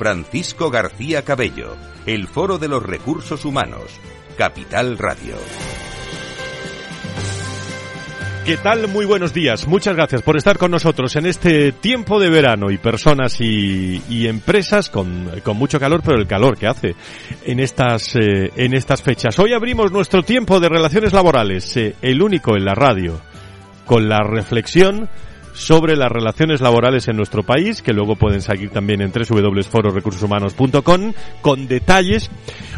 Francisco García Cabello, el Foro de los Recursos Humanos, Capital Radio. ¿Qué tal? Muy buenos días. Muchas gracias por estar con nosotros en este tiempo de verano y personas y, y empresas con, con, mucho calor, pero el calor que hace en estas, eh, en estas fechas. Hoy abrimos nuestro tiempo de relaciones laborales, eh, el único en la radio, con la reflexión sobre las relaciones laborales en nuestro país, que luego pueden seguir también en www.fororecursoshumanos.com con detalles.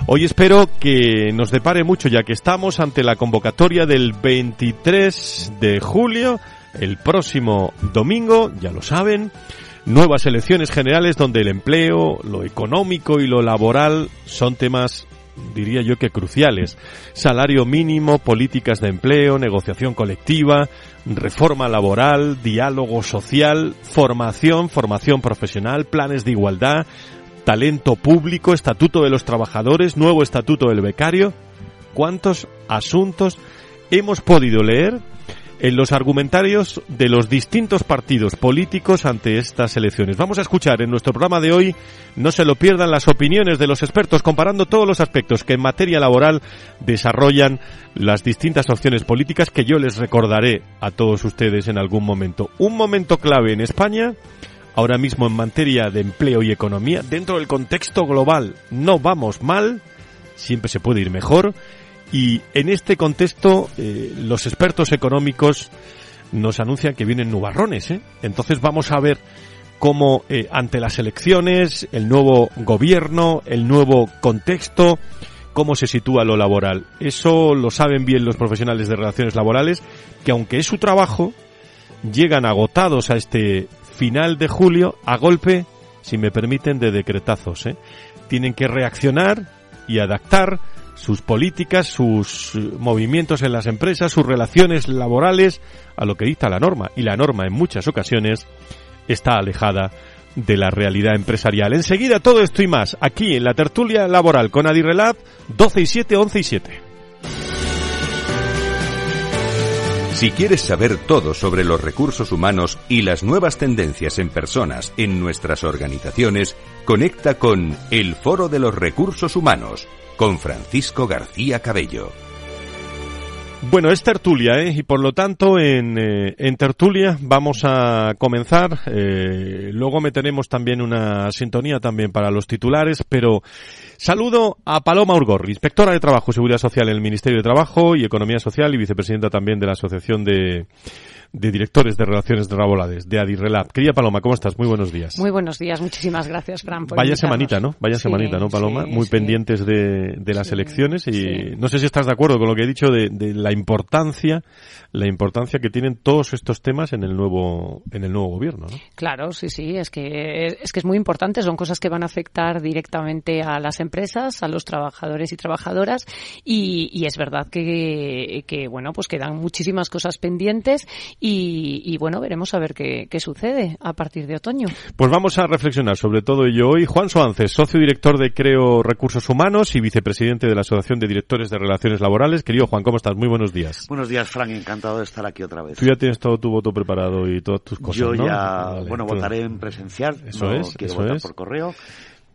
Hoy espero que nos depare mucho ya que estamos ante la convocatoria del 23 de julio, el próximo domingo, ya lo saben, nuevas elecciones generales donde el empleo, lo económico y lo laboral son temas diría yo que cruciales. Salario mínimo, políticas de empleo, negociación colectiva, reforma laboral, diálogo social, formación, formación profesional, planes de igualdad, talento público, estatuto de los trabajadores, nuevo estatuto del becario. ¿Cuántos asuntos hemos podido leer en los argumentarios de los distintos partidos políticos ante estas elecciones. Vamos a escuchar en nuestro programa de hoy, no se lo pierdan, las opiniones de los expertos comparando todos los aspectos que en materia laboral desarrollan las distintas opciones políticas que yo les recordaré a todos ustedes en algún momento. Un momento clave en España, ahora mismo en materia de empleo y economía, dentro del contexto global no vamos mal, siempre se puede ir mejor y en este contexto, eh, los expertos económicos nos anuncian que vienen nubarrones. ¿eh? Entonces vamos a ver cómo eh, ante las elecciones, el nuevo gobierno, el nuevo contexto, cómo se sitúa lo laboral. Eso lo saben bien los profesionales de relaciones laborales, que aunque es su trabajo, llegan agotados a este final de julio a golpe, si me permiten, de decretazos. ¿eh? Tienen que reaccionar y adaptar sus políticas, sus movimientos en las empresas, sus relaciones laborales a lo que dicta la norma. Y la norma en muchas ocasiones está alejada de la realidad empresarial. Enseguida todo esto y más aquí en la tertulia laboral con Adirrelab 12 y 7, 11 y 7. Si quieres saber todo sobre los recursos humanos y las nuevas tendencias en personas en nuestras organizaciones, conecta con el Foro de los Recursos Humanos con Francisco García Cabello. Bueno, es tertulia, ¿eh? y por lo tanto en, eh, en tertulia vamos a comenzar. Eh, luego meteremos también una sintonía también para los titulares, pero saludo a Paloma Urgor, inspectora de Trabajo y Seguridad Social en el Ministerio de Trabajo y Economía Social y vicepresidenta también de la Asociación de de directores de relaciones laborales de Adirrelab. Querida Paloma, ¿cómo estás? Muy buenos días. Muy buenos días, muchísimas gracias, Fran. Por Vaya semanita, ¿no? Vaya semanita, ¿no, Paloma? Muy pendientes de, de las elecciones y no sé si estás de acuerdo con lo que he dicho de, de, la importancia, la importancia que tienen todos estos temas en el nuevo, en el nuevo gobierno, ¿no? Claro, sí, sí, es que es que es muy importante, son cosas que van a afectar directamente a las empresas, a los trabajadores y trabajadoras y, y es verdad que, que, bueno, pues quedan muchísimas cosas pendientes y, bueno, veremos a ver qué, qué, sucede a partir de otoño. Pues vamos a reflexionar sobre todo ello hoy. Juan Soances, socio director de Creo Recursos Humanos y vicepresidente de la Asociación de Directores de Relaciones Laborales. Querido Juan, ¿cómo estás? Muy buenos días. Buenos días, Frank. Encantado de estar aquí otra vez. Tú ya tienes todo tu voto preparado y todas tus cosas, Yo ¿no? ya, Vale, bueno, tú- votaré en presencial. Eso no es, quiero eso votar es. por correo.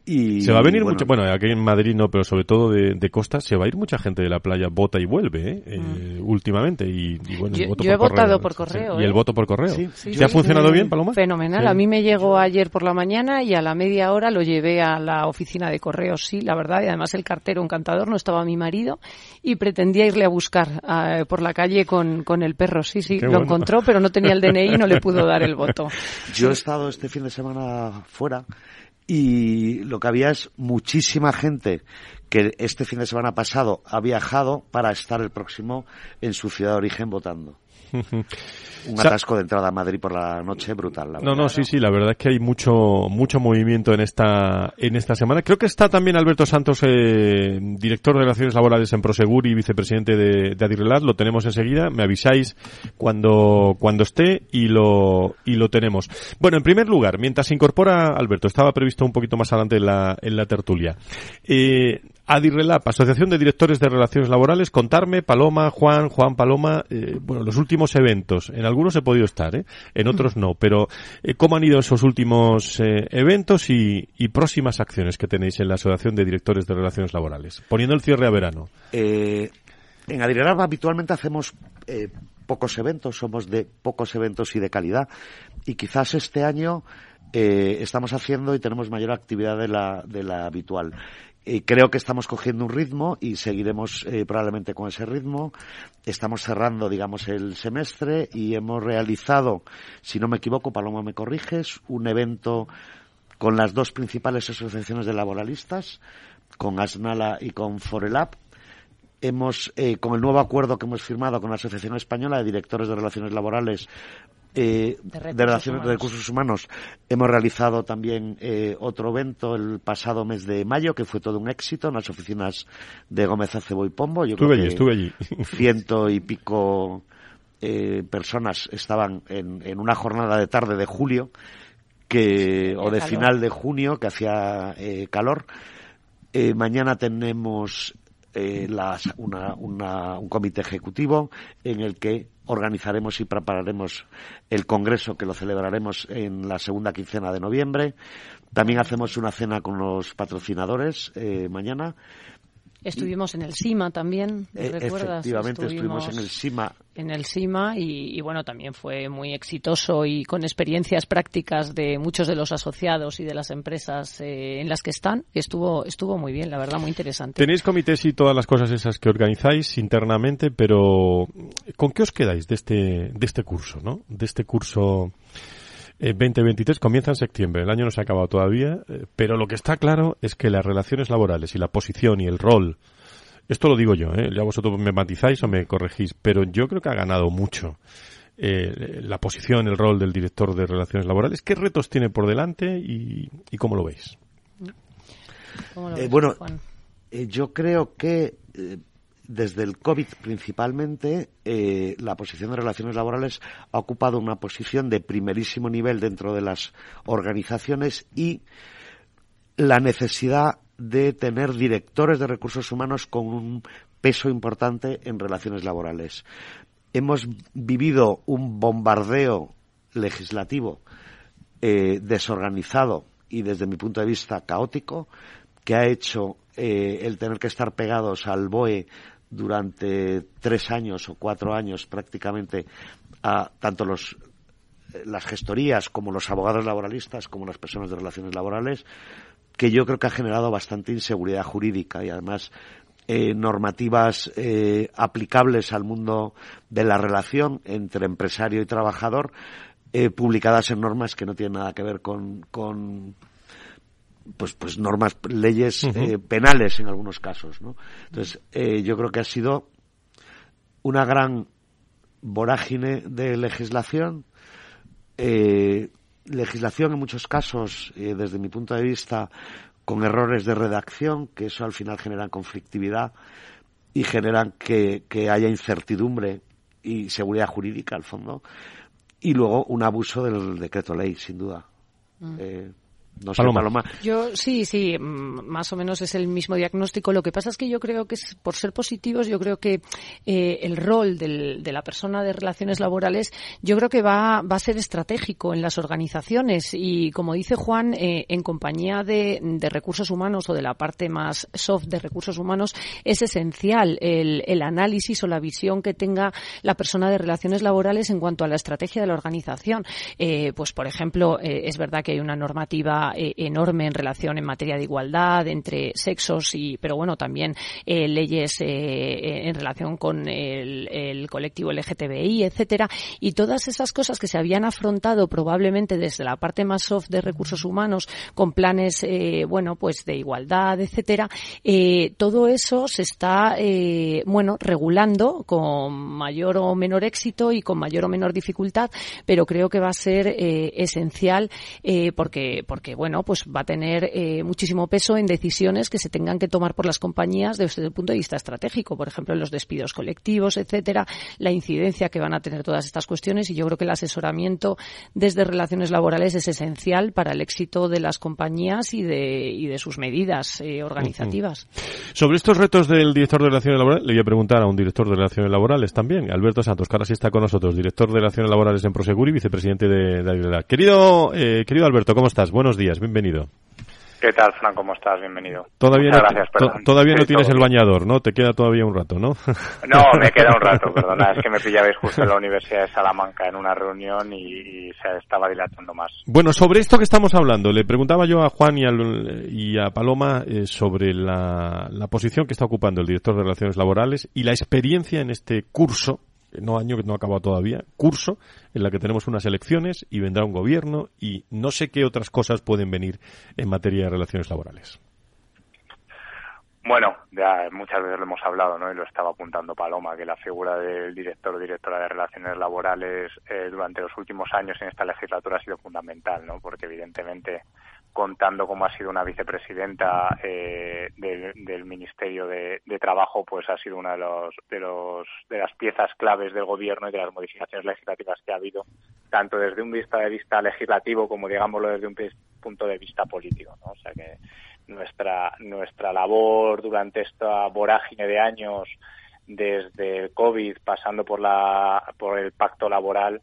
Y, Se va a venir bueno, mucho, bueno, aquí en Madrid no, pero sobre todo de, de costa, se va a ir mucha gente de la playa, vota y vuelve, ¿eh? Eh, últimamente. Y, y bueno, el voto yo he por votado correo, por sí. correo, ¿Y el ¿eh? voto por correo? Sí, Sí, ¿Te ha funcionado sí. bien, Paloma? Fenomenal. Sí. A mí me llegó ayer por la mañana y a la media hora lo llevé a la oficina de correos, sí, la verdad. Y además el cartero encantador, no estaba mi marido y pretendía irle a buscar eh, por la calle con, con el perro. Sí, sí, Qué lo bueno. encontró, pero no tenía el DNI y no le pudo dar el voto. Yo he estado este fin de semana fuera y lo que había es muchísima gente que este fin de semana pasado ha viajado para estar el próximo en su ciudad de origen votando. Un atasco de entrada a Madrid por la noche brutal. no, no, sí, sí, la verdad es que hay mucho mucho movimiento en esta en esta semana. Creo que está también Alberto Santos, eh, director de Relaciones Laborales en Prosegur y vicepresidente de, de Adirrelat. Lo tenemos enseguida. Me avisáis cuando cuando esté y lo y lo tenemos. Bueno, en primer lugar, mientras se incorpora Alberto, estaba previsto un poquito más adelante en la en la tertulia. Eh, Adirrelap, Asociación de Directores de Relaciones Laborales, contarme, Paloma, Juan, Juan Paloma, eh, bueno, los últimos eventos. En algunos he podido estar, ¿eh? en otros no, pero eh, ¿cómo han ido esos últimos eh, eventos y, y, próximas acciones que tenéis en la Asociación de Directores de Relaciones Laborales? Poniendo el cierre a verano. en Adirrelap habitualmente hacemos pocos eventos, somos de pocos eventos y de calidad, y quizás este año estamos haciendo y tenemos mayor actividad de la, de la habitual creo que estamos cogiendo un ritmo y seguiremos eh, probablemente con ese ritmo. Estamos cerrando, digamos, el semestre y hemos realizado, si no me equivoco, Paloma me corriges, un evento con las dos principales asociaciones de laboralistas, con Asnala y con Forelab. Hemos, eh, con el nuevo acuerdo que hemos firmado con la Asociación Española de Directores de Relaciones Laborales, eh, de, Relaciones de Recursos Humanos hemos realizado también eh, otro evento el pasado mes de mayo que fue todo un éxito en las oficinas de Gómez Acebo y Pombo. Yo estuve allí, estuve allí. Ciento y pico eh, personas estaban en, en, una jornada de tarde de julio que o de final de junio que hacía eh, calor. Eh, mañana tenemos eh, las, una, una, un comité ejecutivo en el que organizaremos y prepararemos el congreso que lo celebraremos en la segunda quincena de noviembre. También hacemos una cena con los patrocinadores eh, mañana Estuvimos en el SIMA también, eh, ¿recuerdas? Efectivamente, estuvimos, en el SIMA. En el SIMA y, bueno, también fue muy exitoso y con experiencias prácticas de muchos de los asociados y de las empresas eh, en las que están. Estuvo, estuvo muy bien, la verdad, muy interesante. Tenéis comités y todas las cosas esas que organizáis internamente, pero ¿con qué os quedáis de este, de este curso, no? De este curso 2023 eh, comienza en septiembre, el año no se ha acabado todavía, eh, pero lo que está claro es que las relaciones laborales y la posición y el rol, esto lo digo yo, ¿eh? ya vosotros me matizáis o me corregís, pero yo creo que ha ganado mucho eh, la posición, el rol del director de relaciones laborales. ¿Qué retos tiene por delante y, y cómo lo veis? ¿Cómo lo ves, bueno, yo creo que desde el COVID principalmente, eh, la posición de relaciones laborales ha ocupado una posición de primerísimo nivel dentro de las organizaciones y la necesidad de tener directores de recursos humanos con un peso importante en relaciones laborales. Hemos vivido un bombardeo legislativo eh, desorganizado y desde mi punto de vista caótico que ha hecho eh, el tener que estar pegados al BOE durante tres años o cuatro años prácticamente a tanto los las gestorías como los abogados laboralistas como las personas de relaciones laborales que yo creo que ha generado bastante inseguridad jurídica y además eh, normativas eh, aplicables al mundo de la relación entre empresario y trabajador eh, publicadas en normas que no tienen nada que ver con, con pues, pues normas, leyes eh, penales en algunos casos, ¿no? Entonces, eh, yo creo que ha sido una gran vorágine de legislación, eh, legislación en muchos casos, desde mi punto de vista, con errores de redacción, que eso al final genera conflictividad y generan que, que haya incertidumbre y seguridad jurídica al fondo, y luego un abuso del decreto ley, sin duda. Mm. No sé, Paloma. Yo sí, sí, mm, más o menos es el mismo diagnóstico. Lo que pasa es que yo creo que por ser positivos, yo creo que eh, el rol del, de la persona de relaciones laborales, yo creo que va, va a ser estratégico en las organizaciones y, como dice Juan, eh, en compañía de, de, recursos humanos o de la parte más soft de recursos humanos, es esencial el, el análisis o la visión que tenga la persona de relaciones laborales en cuanto a la estrategia de la organización. Eh, pues, por ejemplo, eh, es verdad que hay una normativa mejora enorme en relación en materia de igualdad entre sexos y, pero bueno, también leyes en relación con el, el colectivo LGTBI, etcétera, y todas esas cosas que se habían afrontado probablemente desde la parte más soft de recursos humanos con planes, eh, bueno, pues de igualdad, etcétera, eh, todo eso se está, eh, bueno, regulando con mayor o menor éxito y con mayor o menor dificultad, pero creo que va a ser esencial porque, porque, bueno, pues va a tener muchísimo peso en decisiones que se tengan que tomar por las compañías desde el punto de vista estratégico, por ejemplo, en los despidos colectivos, etcétera, la incidencia que van a tener todas estas cuestiones y yo creo que el asesoramiento desde relaciones laborales es esencial para el éxito de las compañías y de, y de sus medidas eh, organizativas. Sobre estos retos del director de Relaciones Laborales, le voy a preguntar a un director de Relaciones Laborales también, Alberto Santos, que ahora sí está con nosotros, director de Relaciones Laborales en Prosegur y vicepresidente de, de Querido, eh, querido Alberto, ¿cómo estás? Buenos días, bienvenido. ¿Qué tal, Fran? ¿Cómo estás? Bienvenido. Todavía no, gracias, todavía no tienes el bañador, ¿no? Te queda todavía un rato, ¿no? No, me queda un rato, perdona. Es que me pillabais justo en la Universidad de Salamanca en una reunión y, se estaba dilatando más. Bueno, sobre esto que estamos hablando, le preguntaba yo a Juan y, a Paloma eh, sobre la, la posición que está ocupando el director de Relaciones Laborales y la experiencia en este curso no año que no ha acabado todavía, curso en la que tenemos unas elecciones y vendrá un gobierno y no sé qué otras cosas pueden venir en materia de relaciones laborales. Bueno, ya muchas veces lo hemos hablado, ¿no? Y lo estaba apuntando Paloma, que la figura del director o directora de relaciones laborales eh, durante los últimos años en esta legislatura ha sido fundamental, ¿no? Porque evidentemente contando como ha sido una vicepresidenta eh, del, Ministerio de, Trabajo, pues ha sido una de, los, de, los, de las piezas claves del gobierno y de las modificaciones legislativas que ha habido, tanto desde un vista de vista legislativo como, digámoslo, desde un punto de vista político. ¿no? O sea que nuestra, nuestra labor durante esta vorágine de años, desde el COVID, pasando por, la, por el pacto laboral,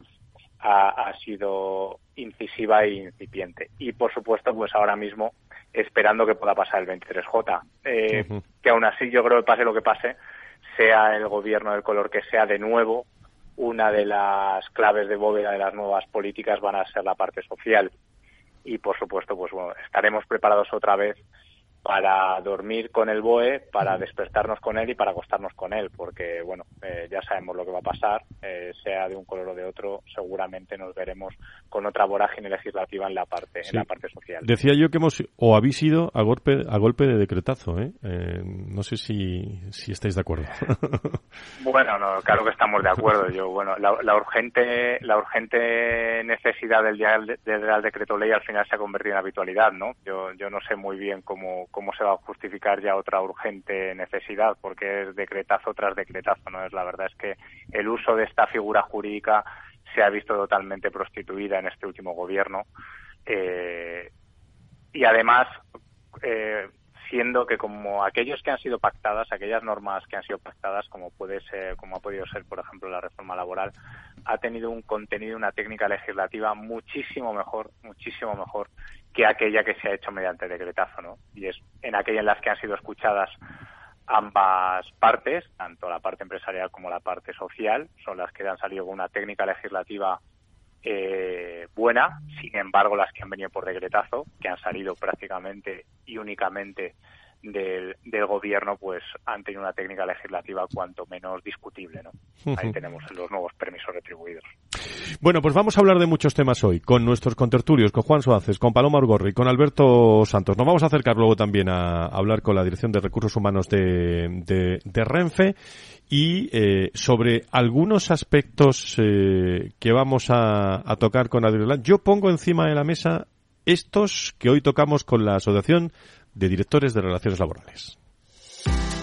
ha, sido incisiva e incipiente. Y por supuesto, pues ahora mismo esperando que pueda pasar el 23J. Eh, que aún así yo creo que pase lo que pase, sea el gobierno del color que sea de nuevo, una de las claves de bóveda de las nuevas políticas van a ser la parte social. Y por supuesto, pues bueno, estaremos preparados otra vez para dormir con el BOE, para despertarnos con él y para acostarnos con él, porque bueno, eh, ya sabemos lo que va a pasar, eh, sea de un color o de otro, seguramente nos veremos con otra vorágine legislativa en la parte, en la parte social. Decía yo que hemos o habéis ido a golpe a golpe de decretazo, ¿eh? eh no sé si, si estáis de acuerdo. bueno, no, claro que estamos de acuerdo. Yo bueno, la, urgente la urgente necesidad del, del Real Decreto Ley al final se ha convertido en habitualidad, ¿no? Yo yo no sé muy bien cómo cómo se va a justificar ya otra urgente necesidad, porque es decretazo tras decretazo, ¿no? Es la verdad es que el uso de esta figura jurídica se ha visto totalmente prostituida en este último gobierno eh, y además eh, siendo que como aquellos que han sido pactadas, aquellas normas que han sido pactadas, como puede ser, como ha podido ser, por ejemplo, la reforma laboral, ha tenido un contenido, una técnica legislativa muchísimo mejor, muchísimo mejor que aquella que se ha hecho mediante decretazo, ¿no? Y es en aquella en las que han sido escuchadas ambas partes, tanto la parte empresarial como la parte social, son las que han salido con una técnica legislativa eh, buena, sin embargo las que han venido por decretazo, que han salido prácticamente y únicamente del, del, gobierno pues han tenido una técnica legislativa cuanto menos discutible. ¿no? Ahí tenemos los nuevos permisos retribuidos. Bueno, pues vamos a hablar de muchos temas hoy, con nuestros contertulios, con Juan Suárez, con Paloma Orgorri, con Alberto Santos. Nos vamos a acercar luego también a, hablar con la Dirección de Recursos Humanos de, de, Renfe y eh, sobre algunos aspectos eh, que vamos a, a tocar con Adrián. Yo pongo encima de la mesa estos que hoy tocamos con la Asociación de Directores de Relaciones Laborales.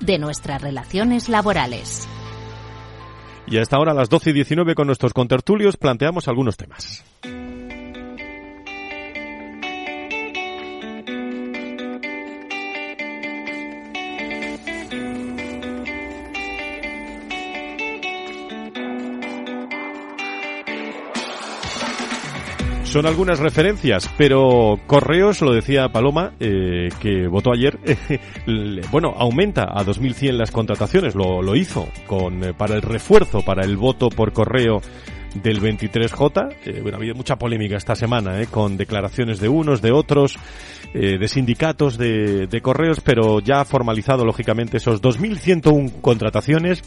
de nuestras relaciones laborales. Y hasta ahora a las 12 y 19 con nuestros contertulios planteamos algunos temas. Son algunas referencias, pero Correos, lo decía Paloma, eh, que votó ayer, bueno, aumenta a 2.100 las contrataciones, lo, lo hizo con eh, para el refuerzo, para el voto por correo del 23J. Eh, bueno, ha habido mucha polémica esta semana, eh, con declaraciones de unos, de otros, eh, de sindicatos, de, de correos, pero ya ha formalizado, lógicamente, esos 2.101 contrataciones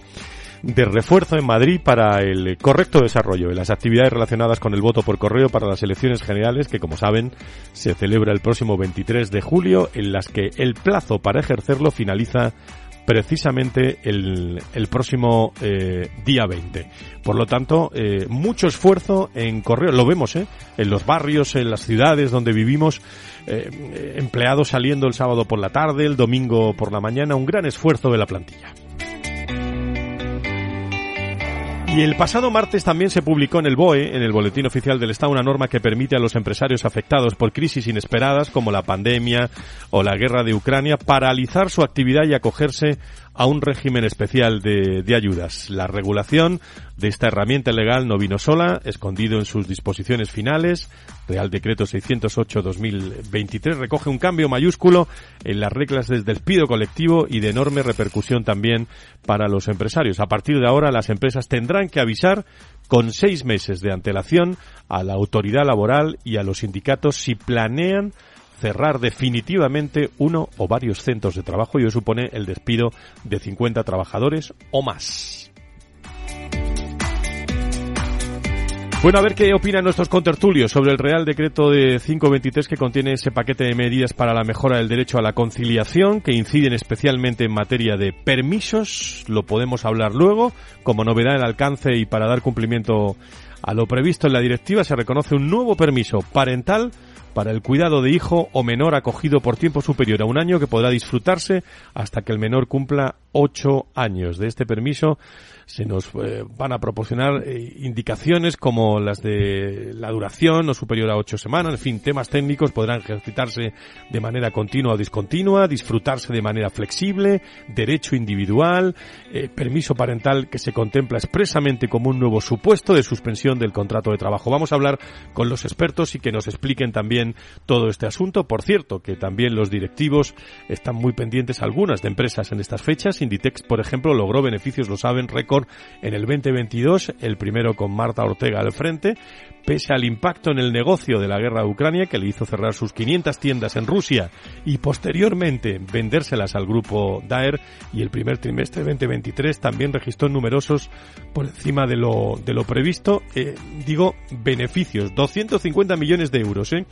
de refuerzo en Madrid para el correcto desarrollo de las actividades relacionadas con el voto por correo para las elecciones generales que, como saben, se celebra el próximo 23 de julio, en las que el plazo para ejercerlo finaliza precisamente el, el próximo eh, día 20. Por lo tanto, eh, mucho esfuerzo en correo, lo vemos ¿eh? en los barrios, en las ciudades donde vivimos, eh, empleados saliendo el sábado por la tarde, el domingo por la mañana, un gran esfuerzo de la plantilla. Y el pasado martes también se publicó en el BOE, en el Boletín Oficial del Estado, una norma que permite a los empresarios afectados por crisis inesperadas como la pandemia o la guerra de Ucrania paralizar su actividad y acogerse a un régimen especial de, de, ayudas. La regulación de esta herramienta legal no vino sola, escondido en sus disposiciones finales. Real Decreto 608-2023 recoge un cambio mayúsculo en las reglas del despido colectivo y de enorme repercusión también para los empresarios. A partir de ahora, las empresas tendrán que avisar con seis meses de antelación a la autoridad laboral y a los sindicatos si planean cerrar definitivamente uno o varios centros de trabajo y eso supone el despido de 50 trabajadores o más. Bueno, a ver qué opinan nuestros contertulios sobre el Real Decreto de 523 que contiene ese paquete de medidas para la mejora del derecho a la conciliación que inciden especialmente en materia de permisos. Lo podemos hablar luego. Como novedad en alcance y para dar cumplimiento a lo previsto en la directiva se reconoce un nuevo permiso parental para el cuidado de hijo o menor acogido por tiempo superior a un año que podrá disfrutarse hasta que el menor cumpla ocho años. De este permiso se nos eh, van a proporcionar eh, indicaciones como las de la duración no superior a ocho semanas, en fin, temas técnicos podrán ejercitarse de manera continua o discontinua, disfrutarse de manera flexible, derecho individual, eh, permiso parental que se contempla expresamente como un nuevo supuesto de suspensión del contrato de trabajo. Vamos a hablar con los expertos y que nos expliquen también todo este asunto. Por cierto, que también los directivos están muy pendientes algunas de empresas en estas fechas. Inditex, por ejemplo, logró beneficios, lo saben, récord en el 2022, el primero con Marta Ortega al frente, pese al impacto en el negocio de la guerra de Ucrania que le hizo cerrar sus 500 tiendas en Rusia y posteriormente vendérselas al grupo Daer y el primer trimestre de 2023 también registró numerosos por encima de lo, de lo previsto, eh, digo, beneficios, 250 millones de euros. ¿eh?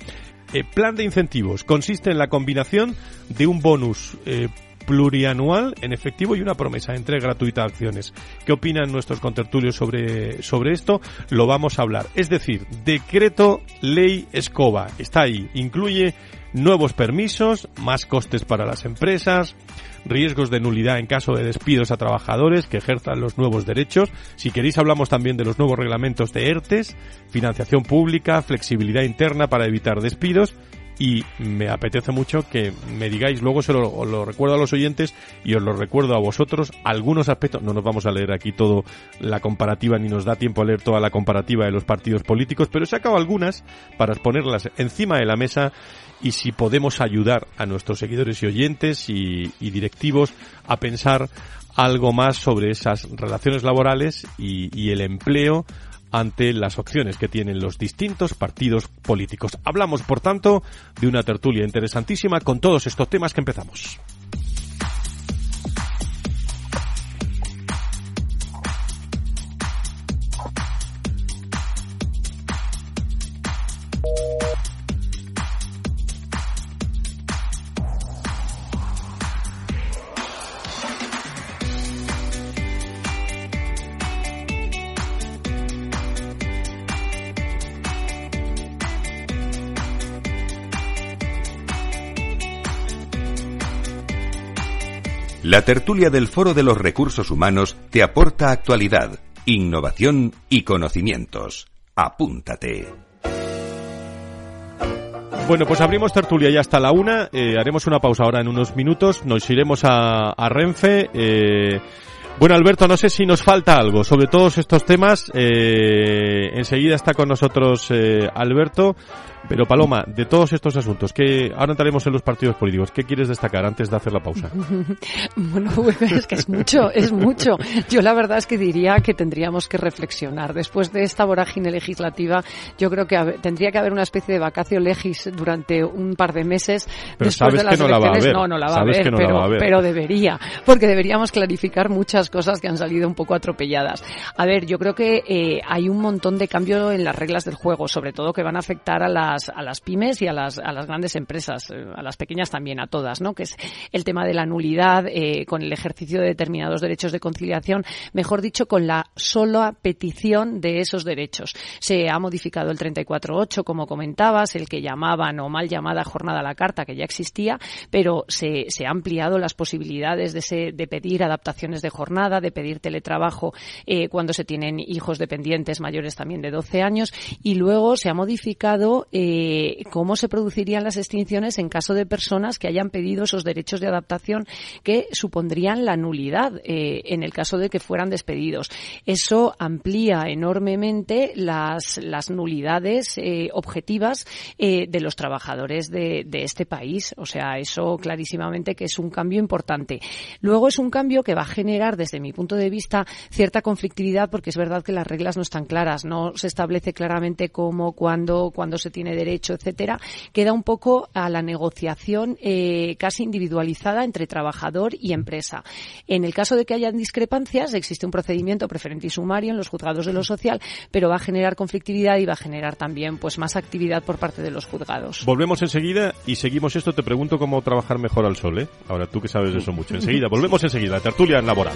Eh, plan de incentivos consiste en la combinación de un bonus plurianual en efectivo y una promesa entre gratuita acciones. ¿Qué opinan nuestros contertulios sobre, sobre esto? Lo vamos a hablar. Es decir, decreto ley escoba. Está ahí. Incluye nuevos permisos, más costes para las empresas, riesgos de nulidad en caso de despidos a trabajadores que ejerzan los nuevos derechos. Si queréis hablamos también de los nuevos reglamentos de ERTES, financiación pública, flexibilidad interna para evitar despidos y me apetece mucho que me digáis, luego se lo, lo, recuerdo a los oyentes y os lo recuerdo a vosotros, algunos aspectos, no nos vamos a leer aquí todo la comparativa ni nos da tiempo a leer toda la comparativa de los partidos políticos, pero he sacado algunas para ponerlas encima de la mesa y si podemos ayudar a nuestros seguidores y oyentes y, directivos a pensar algo más sobre esas relaciones laborales y el empleo ante las opciones que tienen los distintos partidos políticos. Hablamos, por tanto, de una tertulia interesantísima con todos estos temas que empezamos. La tertulia del Foro de los Recursos Humanos te aporta actualidad, innovación y conocimientos. Apúntate. Bueno, pues abrimos tertulia ya hasta la una. Eh, haremos una pausa ahora en unos minutos. Nos iremos a, Renfe. Eh, Bueno, Alberto, no sé si nos falta algo sobre todos estos temas. Eh, enseguida está con nosotros Alberto. Pero Paloma, de todos estos asuntos, que ahora entraremos en los partidos políticos, ¿qué quieres destacar antes de hacer la pausa? bueno, es que es mucho, es mucho. Yo la verdad es que diría que tendríamos que reflexionar. Después de esta vorágine legislativa, yo creo que tendría que haber una especie de vacacio legis durante un par de meses pero después de las no elecciones. La no, no la va a ver, pero, pero debería, porque deberíamos clarificar muchas cosas que han salido un poco atropelladas. A ver, yo creo que eh, hay un montón de cambio en las reglas del juego, sobre todo que van a afectar a la a las pymes y a las, a las grandes empresas, eh, a las pequeñas también, a todas, ¿no? Que es el tema de la nulidad eh, con el ejercicio de determinados derechos de conciliación, mejor dicho, con la sola petición de esos derechos. Se ha modificado el 34.8, como comentabas, el que llamaban o mal llamada jornada a la carta, que ya existía, pero se, se ha ampliado las posibilidades de, de pedir adaptaciones de jornada, de pedir teletrabajo eh, cuando se tienen hijos dependientes mayores también de 12 años y luego se ha modificado cómo se producirían las extinciones en caso de personas que hayan pedido esos derechos de adaptación que supondrían la nulidad eh, en el caso de que fueran despedidos. Eso amplía enormemente las, las nulidades eh, objetivas eh, de los trabajadores de, de este país. O sea, eso clarísimamente que es un cambio importante. Luego es un cambio que va a generar, desde mi punto de vista, cierta conflictividad porque es verdad que las reglas no están claras. No se establece claramente cómo, cuándo, cuándo se tiene derecho, etcétera, queda un poco a la negociación eh, casi individualizada entre trabajador y empresa. En el caso de que haya discrepancias, existe un procedimiento preferente y sumario en los juzgados de lo social, pero va a generar conflictividad y va a generar también pues más actividad por parte de los juzgados. Volvemos enseguida y seguimos esto. Te pregunto cómo trabajar mejor al sol, ¿eh? Ahora tú que sabes de eso mucho. Enseguida, volvemos enseguida. Tertulia laboral.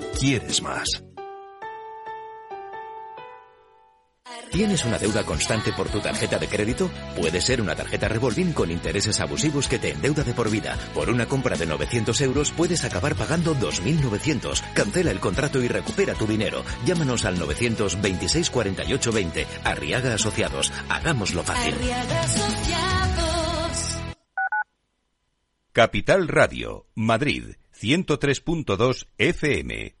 ¿Quieres más? ¿Tienes una deuda constante por tu tarjeta de crédito? Puede ser una tarjeta revolving con intereses abusivos que te endeuda de por vida. Por una compra de 900 euros puedes acabar pagando 2.900. Cancela el contrato y recupera tu dinero. Llámanos al 926 48 20. Arriaga Asociados. Hagámoslo fácil. Capital Radio, Madrid, 103.2 FM.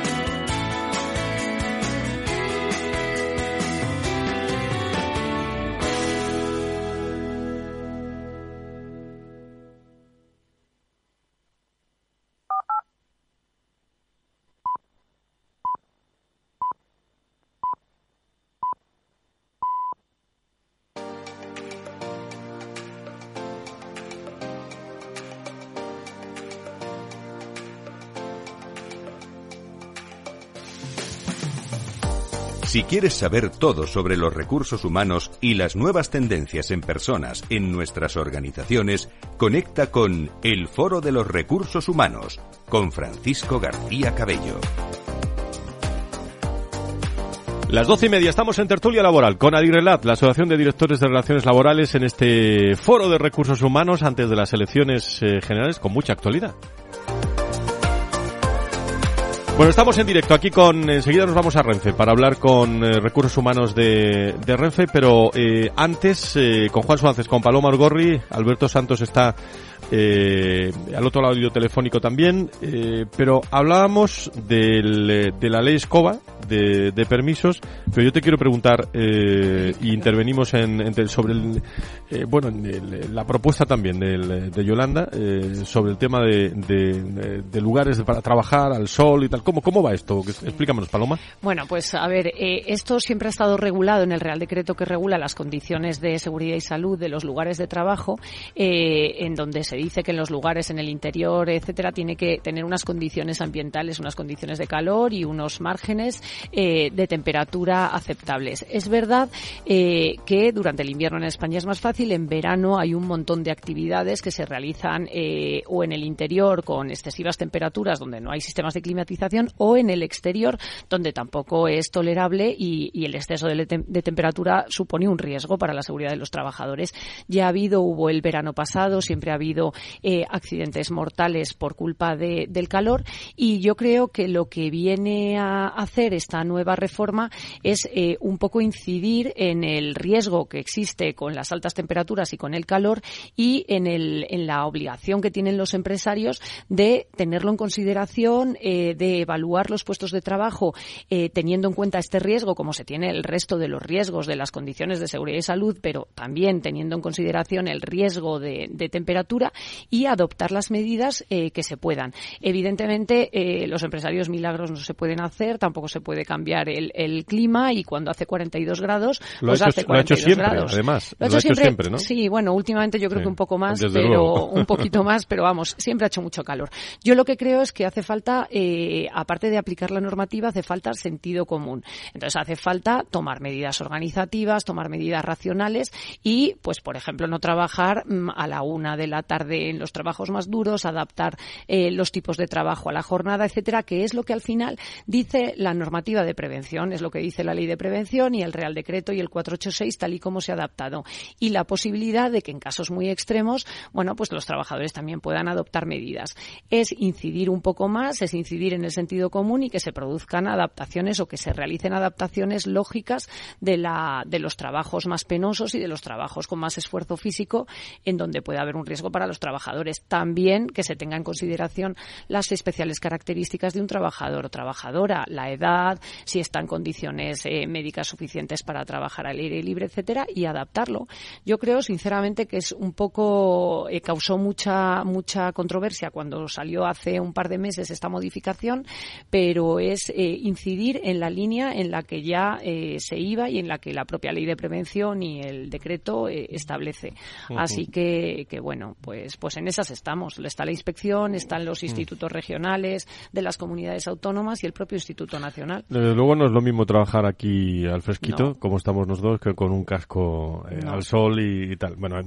Quieres saber todo sobre los recursos humanos y las nuevas tendencias en personas en nuestras organizaciones, conecta con El Foro de los Recursos Humanos con Francisco García Cabello. Las doce y media estamos en tertulia laboral con Adirelat, la Asociación de Directores de Relaciones Laborales, en este foro de recursos humanos antes de las elecciones eh, generales con mucha actualidad. Bueno, estamos en directo aquí con, enseguida nos vamos a Renfe para hablar con eh, recursos humanos de, de Renfe, pero eh, antes eh, con Juan Suárez, con Paloma Orgorri, Alberto Santos está eh, al otro lado del telefónico también, eh, pero hablábamos del, de la ley Escoba de, de, permisos, pero yo te quiero preguntar y intervenimos en, sobre el, bueno, en la propuesta también de, de Yolanda sobre el tema de, de, de, lugares para trabajar al sol y tal. ¿Cómo, cómo va esto? Explícanos, Paloma. Bueno, pues a ver, eh, esto siempre ha estado regulado en el Real Decreto que regula las condiciones de seguridad y salud de los lugares de trabajo, eh, en donde se dice que en los lugares en el interior, etcétera, tiene que tener unas condiciones ambientales, unas condiciones de calor y unos márgenes eh, de temperatura aceptables. Es verdad eh, que durante el invierno en España es más fácil, en verano hay un montón de actividades que se realizan eh, o en el interior con excesivas temperaturas donde no hay sistemas de climatización o en el exterior donde tampoco es tolerable y, el exceso de, temperatura supone un riesgo para la seguridad de los trabajadores. Ya ha habido, hubo el verano pasado, siempre ha habido eh, accidentes mortales por culpa de, del calor y yo creo que lo que viene a hacer esta nueva reforma es eh, un poco incidir en el riesgo que existe con las altas temperaturas y con el calor y en, el, en la obligación que tienen los empresarios de tenerlo en consideración, eh, de evaluar los puestos de trabajo eh, teniendo en cuenta este riesgo como se tiene el resto de los riesgos de las condiciones de seguridad y salud, pero también teniendo en consideración el riesgo de, de temperatura y adoptar las medidas eh, que se puedan. Evidentemente, eh, los empresarios milagros no se pueden hacer, tampoco se puede cambiar el, el clima y cuando hace 42 grados, lo pues ha hace hecho, 42 lo ha hecho siempre, grados. además. Lo ha hecho, ha hecho siempre, siempre, ¿no? Sí, bueno, últimamente yo creo Sí, que un poco más, pero luego. un poquito más, pero vamos, siempre ha hecho mucho calor. Yo lo que creo es que hace falta, eh, aparte de aplicar la normativa, hace falta sentido común. Entonces hace falta tomar medidas organizativas, tomar medidas racionales y, pues, por ejemplo, no trabajar mm, a la una de la tarde en los trabajos más duros, adaptar eh, los tipos de trabajo a la jornada, etcétera, que es lo que al final dice la normativa de prevención, es lo que dice la ley de prevención y el Real Decreto y el 486 tal y como se ha adaptado. Y la posibilidad de que en casos muy extremos, bueno, pues los trabajadores también puedan adoptar medidas. Es incidir un poco más, es incidir en el sentido común y que se produzcan adaptaciones o que se realicen adaptaciones lógicas de la de los trabajos más penosos y de los trabajos con más esfuerzo físico en donde puede haber un riesgo para los trabajadores. También que se tenga en consideración las especiales características de un trabajador o trabajadora, la edad, si está en condiciones eh, médicas suficientes para trabajar al aire libre, etcétera, y adaptarlo. Yo creo, sinceramente, que es un poco eh, causó mucha mucha controversia cuando salió hace un par de meses esta modificación, pero es eh, incidir en la línea en la que ya eh, se iba y en la que la propia ley de prevención y el decreto eh, establece. Así que, que bueno, pues pues en esas estamos. Está la inspección, están los institutos regionales de las comunidades autónomas y el propio Instituto Nacional. Desde luego no es lo mismo trabajar aquí al fresquito, No. como estamos los dos, que con un casco No. al sol y, y tal. Bueno,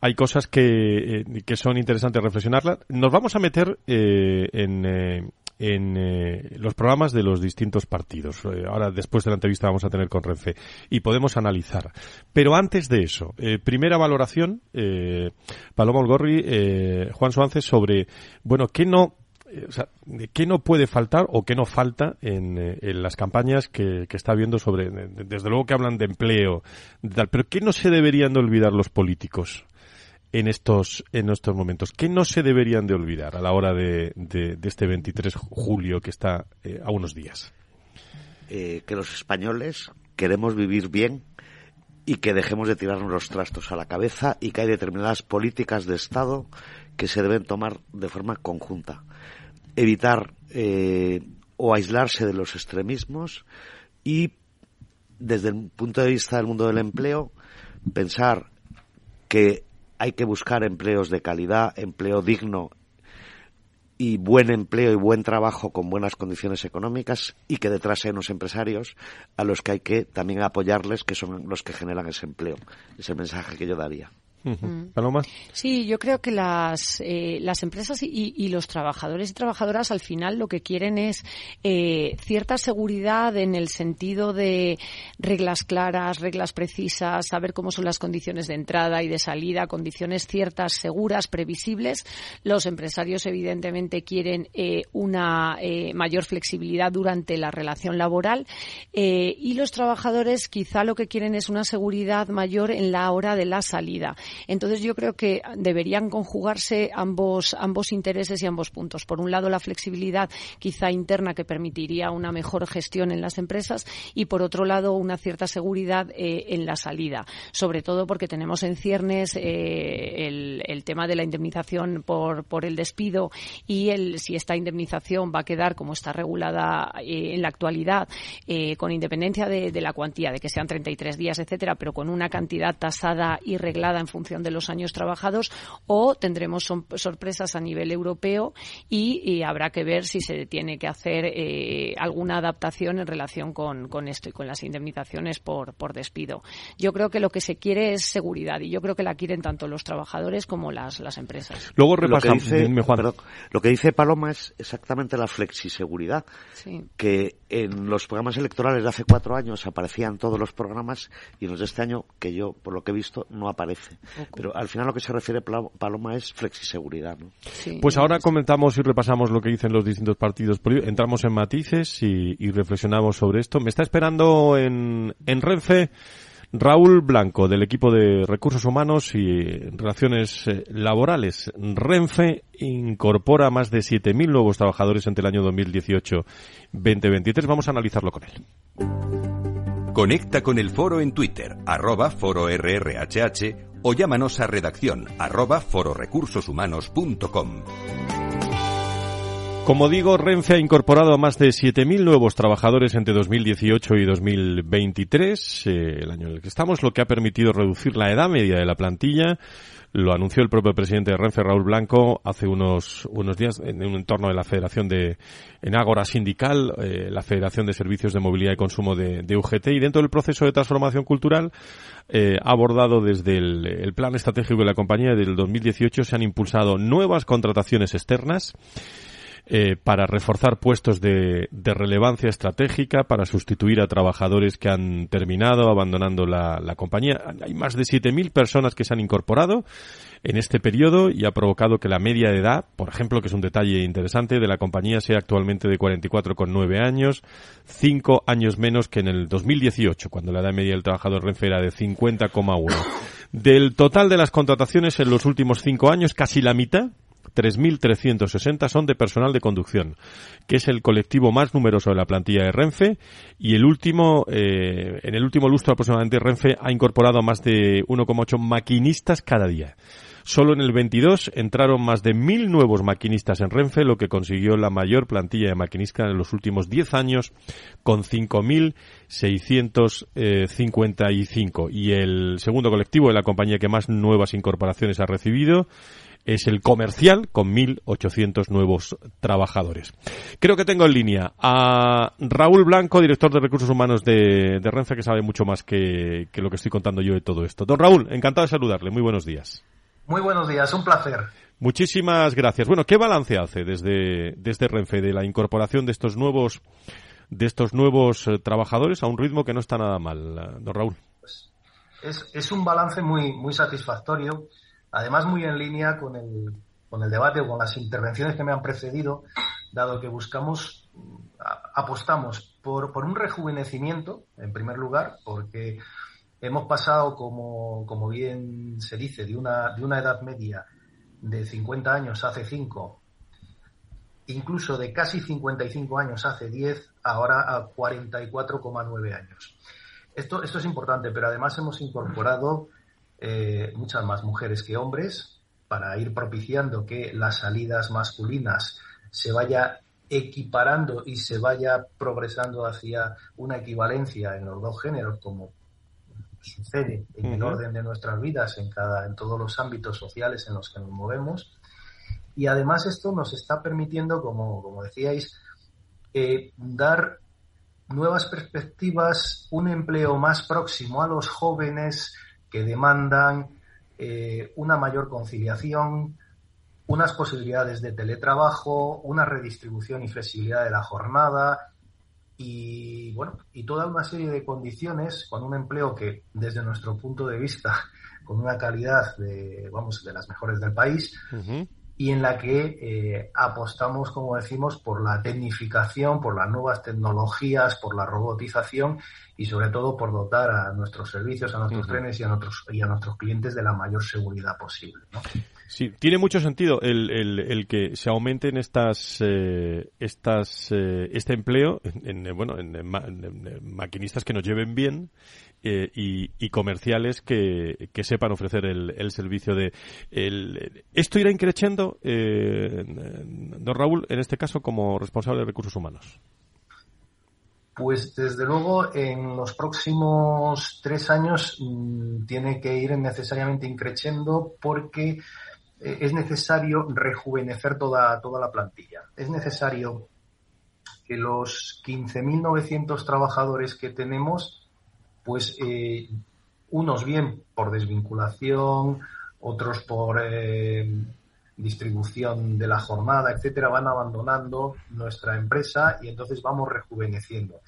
hay- cosas que, que son interesantes reflexionarlas. Nos vamos a meter eh, en... en eh, los programas de los distintos partidos. Eh, ahora, después de la entrevista, vamos a tener con Renfe y podemos analizar. Pero antes de eso, eh, primera valoración, Paloma Olgorri, Juan Suárez, sobre, bueno, ¿qué no o sea, ¿qué no puede faltar o qué no falta en, en las campañas que, que está viendo sobre, de- de- desde luego que hablan de empleo, de tal, pero qué no se deberían de olvidar los políticos en estos, en estos momentos? ¿Qué no se deberían de olvidar a la hora de, de, este 23 de julio que está eh, a unos días? Eh, que los españoles queremos vivir bien y que dejemos de tirarnos los trastos a la cabeza y que hay determinadas políticas de Estado que se deben tomar de forma conjunta. Evitar eh, o aislarse de los extremismos y, desde el punto de vista del mundo del empleo, pensar que hay que buscar empleos de calidad, empleo digno y buen empleo y buen trabajo con buenas condiciones económicas y que detrás hay unos empresarios a los que hay que también apoyarles, que son los que generan ese empleo. Es el mensaje que yo daría. Mm. Paloma. Sí, yo creo que las, eh, las empresas y, y, los trabajadores y trabajadoras al final lo que quieren es eh, cierta seguridad en el sentido de reglas claras, reglas precisas, saber cómo son las condiciones de entrada y de salida, condiciones ciertas, seguras, previsibles. Los empresarios evidentemente quieren eh, una eh, mayor flexibilidad durante la relación laboral eh, y los trabajadores quizá lo que quieren es una seguridad mayor en la hora de la salida. Entonces yo creo que deberían conjugarse ambos, ambos intereses y ambos puntos. Por un lado, la flexibilidad quizá interna que permitiría una mejor gestión en las empresas y por otro lado, una cierta seguridad eh, en la salida. Sobre todo porque tenemos en ciernes eh, el, el, tema de la indemnización por, por el despido y el, si esta indemnización va a quedar como está regulada eh, en la actualidad, con independencia de, de la cuantía, de que sean 33 días, etcétera, pero con una cantidad tasada y reglada en función de los años trabajados o tendremos sorpresas a nivel europeo y, habrá que ver si se tiene que hacer eh, alguna adaptación en relación con, esto y con las indemnizaciones por, por despido. Yo creo que lo que se quiere es seguridad y yo creo que la quieren tanto los trabajadores como las, las empresas. Luego repasamos. Lo que dice, lo que dice Paloma es exactamente la flexiseguridad, que en los programas electorales de hace cuatro años aparecían todos los programas y en los de este año, que yo por lo que he visto, no aparece. Pero al final lo que se refiere Paloma es flexiseguridad. ¿no? pues ahora comentamos y repasamos lo que dicen los distintos partidos Entramos en matices y, reflexionamos sobre esto. Me está esperando en, en Renfe Raúl Blanco, del equipo de Recursos Humanos y Relaciones eh, Laborales. Renfe incorpora más de 7.000 nuevos trabajadores entre el año 2018-2023. Vamos a analizarlo con él. Conecta con el foro en Twitter, arroba foro RRHH o llámanos a redacción arroba fororecursoshumanos.com. Como digo, Renfe ha incorporado a más de 7.000 nuevos trabajadores entre 2018 y 2023, eh, el año en el que estamos, lo que ha permitido reducir la edad media de la plantilla. Lo anunció el propio presidente de Renfe, Raúl Blanco, hace unos, unos días en un entorno de la Federación de en Ágora Sindical, eh, la Federación de Servicios de Movilidad y Consumo de, UGT, y dentro del proceso de transformación cultural eh, abordado desde el, el plan estratégico de la compañía del 2018 se han impulsado nuevas contrataciones externas eh, para reforzar puestos de, relevancia estratégica, para sustituir a trabajadores que han terminado abandonando la, compañía. Hay más de 7.000 personas que se han incorporado en este periodo y ha provocado que la media de edad, por ejemplo, que es un detalle interesante, de la compañía sea actualmente de 44,9 años, 5 años menos que en el 2018, cuando la edad media del trabajador Renfe era de 50,1. Del total de las contrataciones en los últimos 5 años, casi la mitad, 3.360 son de personal de conducción, que es el colectivo más numeroso de la plantilla de Renfe y el último, eh, en el último lustro aproximadamente Renfe ha incorporado más de 1,8 maquinistas cada día. Solo en el 22 entraron más de mil nuevos maquinistas en Renfe, lo que consiguió la mayor plantilla de maquinistas en los últimos 10 años, con 5.655. Y el segundo colectivo de la compañía que más nuevas incorporaciones ha recibido es el comercial con 1.800 nuevos trabajadores. Creo que tengo en línea a Raúl Blanco, director de Recursos Humanos de, Renfe, que sabe mucho más que, lo que estoy contando yo de todo esto. Don Raúl, encantado de saludarle. Muy buenos días. Muy buenos días, un placer. Muchísimas gracias. Bueno, ¿qué balance hace desde, desde Renfe de la incorporación de estos nuevos de estos nuevos eh, trabajadores a un ritmo que no está nada mal, eh, don Raúl? Pues es, es un balance muy, muy satisfactorio además muy en línea con el, con el debate o con las intervenciones que me han precedido, dado que buscamos, apostamos por, por un rejuvenecimiento, en primer lugar, porque hemos pasado, como, como bien se dice, de una, de una edad media de 50 años hace 5, incluso de casi 55 años hace 10, ahora a 44,9 años. Esto, esto es importante, pero además hemos incorporado eh, muchas más mujeres que hombres para ir propiciando que las salidas masculinas se vaya equiparando y se vaya progresando hacia una equivalencia en los dos géneros como sucede en el orden de nuestras vidas en cada en todos los ámbitos sociales en los que nos movemos. Y además esto nos está permitiendo, como, como decíais, eh, dar nuevas perspectivas, un empleo más próximo a los jóvenes que demandan eh, una mayor conciliación, unas posibilidades de teletrabajo, una redistribución y flexibilidad de la jornada y bueno, y toda una serie de condiciones con un empleo que desde nuestro punto de vista con una calidad de vamos de las mejores del país y en la que eh, apostamos, como decimos, por la tecnificación, por las nuevas tecnologías, por la robotización y sobre todo por dotar a nuestros servicios, a nuestros trenes y a nuestros, y a nuestros clientes de la mayor seguridad posible. Sí, tiene mucho sentido el, el, que se aumenten estas, eh, estas, eh, este empleo en, bueno, en, maquinistas que nos lleven bien eh, y, comerciales que, que, sepan ofrecer el, el servicio de. El, esto irá increciendo, don Raúl, en este caso como responsable de recursos humanos. Pues desde luego en los próximos tres años mm, tiene que ir necesariamente increciendo porque es necesario rejuvenecer toda, toda la plantilla. Es necesario que los 15.900 trabajadores que tenemos, pues eh, unos bien por desvinculación, otros por eh, distribución de la jornada, etcétera, van abandonando nuestra empresa y entonces vamos rejuveneciendo.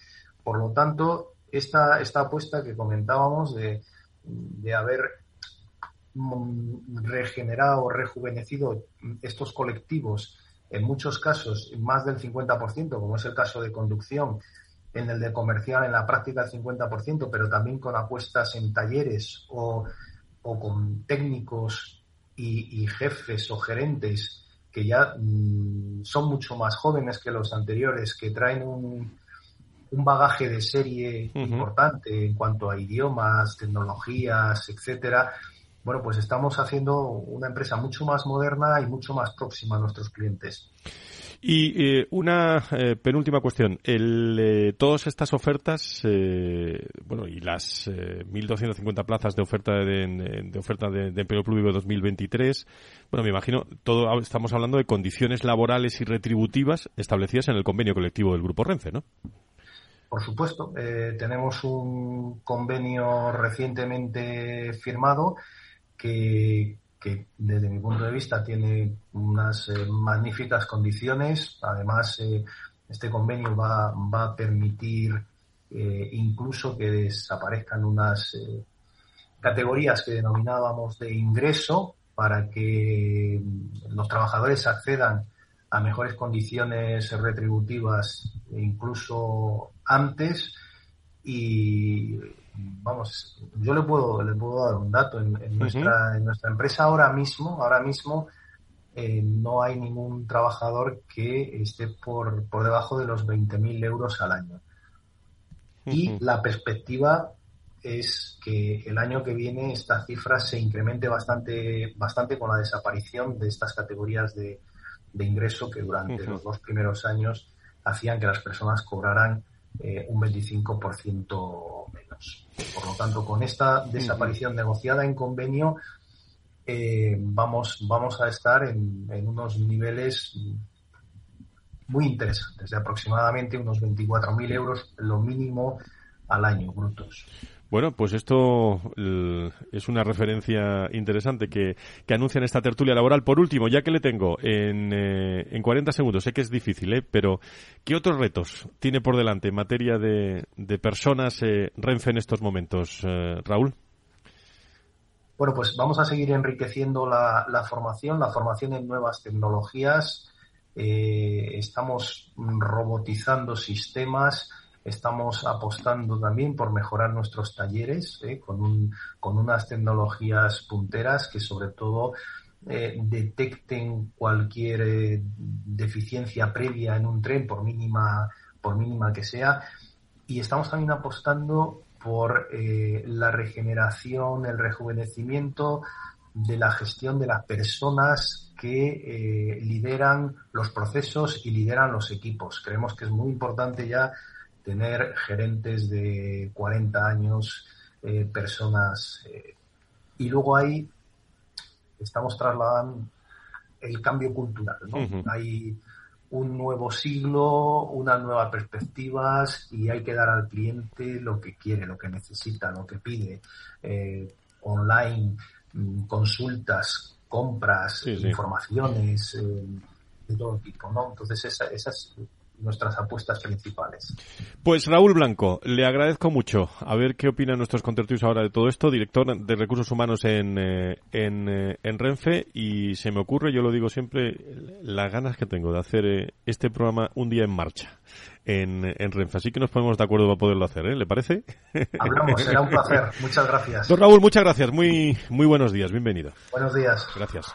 Por lo tanto, esta, esta apuesta que comentábamos de, de haber regenerado o rejuvenecido estos colectivos, en muchos casos más del 50%, como es el caso de conducción, en el de comercial en la práctica el 50%, pero también con apuestas en talleres o, con técnicos y, jefes o gerentes que ya mm, son mucho más jóvenes que los anteriores, que traen un, un bagaje de serie importante en cuanto a idiomas, tecnologías, etcétera, bueno, pues estamos haciendo una empresa mucho más moderna y mucho más próxima a nuestros clientes. Y eh, una eh, penúltima cuestión. El, eh, todas estas ofertas, bueno, y las 1.250 plazas de oferta de, oferta de, empleo público 2023, bueno, me imagino, todo estamos hablando de condiciones laborales y retributivas establecidas en el convenio colectivo del Grupo Renfe, ¿no? Por supuesto, tenemos un convenio recientemente firmado que, desde mi punto de vista tiene unas eh, magníficas condiciones. Además, eh, este convenio va, va a permitir eh, incluso que desaparezcan unas categorías que denominábamos de ingreso para que los trabajadores accedan a mejores condiciones retributivas incluso antes y vamos, yo le puedo, le puedo dar un dato. En, nuestra, en nuestra empresa ahora mismo, ahora mismo eh, no hay ningún trabajador que esté por, por debajo de los 20.000 euros al año. Y la perspectiva es que el año que viene esta cifra se incremente bastante, bastante con la desaparición de estas categorías de, de ingreso que durante los dos primeros años hacían que las personas cobraran eh, un 25% menos. Por lo tanto, con esta desaparición negociada en convenio, eh, vamos, vamos a estar en, en, unos niveles muy interesantes, de aproximadamente unos 24.000 euros, lo mínimo al año brutos. Bueno, pues esto es una referencia interesante que, que anuncian esta tertulia laboral. Por último, ya que le tengo en, eh, en 40 segundos, sé que es difícil, ¿eh? pero ¿qué otros retos tiene por delante en materia de, de personas eh, Renfe en estos momentos, eh, Raúl? Bueno, pues vamos a seguir enriqueciendo la, la formación, la formación en nuevas tecnologías. estamos robotizando sistemas Estamos apostando también por mejorar nuestros talleres ¿eh? con, un, con unas tecnologías punteras que sobre todo eh, detecten cualquier eh, deficiencia previa en un tren, por mínima, por mínima que sea. Y estamos también apostando por la regeneración, el rejuvenecimiento de la gestión de las personas que lideran los procesos y lideran los equipos. Creemos que es muy importante ya tener gerentes de 40 años, eh, personas. Eh, y luego ahí estamos trasladando el cambio cultural. ¿no? Hay un nuevo siglo, unas nuevas perspectivas y hay que dar al cliente lo que quiere, lo que necesita, lo que pide. Eh, online, mm, consultas, compras, informaciones eh, de todo tipo, ¿no? Entonces esa, esas nuestras apuestas principales. Pues Raúl Blanco, le agradezco mucho. A ver qué opinan nuestros contertulios ahora de todo esto, director de recursos humanos en, eh, en, eh, en, Renfe, y se me ocurre, yo lo digo siempre, las ganas que tengo de hacer eh, este programa un día en marcha. En, en, Renfe. Así que nos ponemos de acuerdo para poderlo hacer, ¿eh? ¿Le parece? Hablamos, será un placer. Muchas gracias. Don Raúl, muchas gracias. Muy, muy buenos días. Bienvenido. Buenos días. Gracias.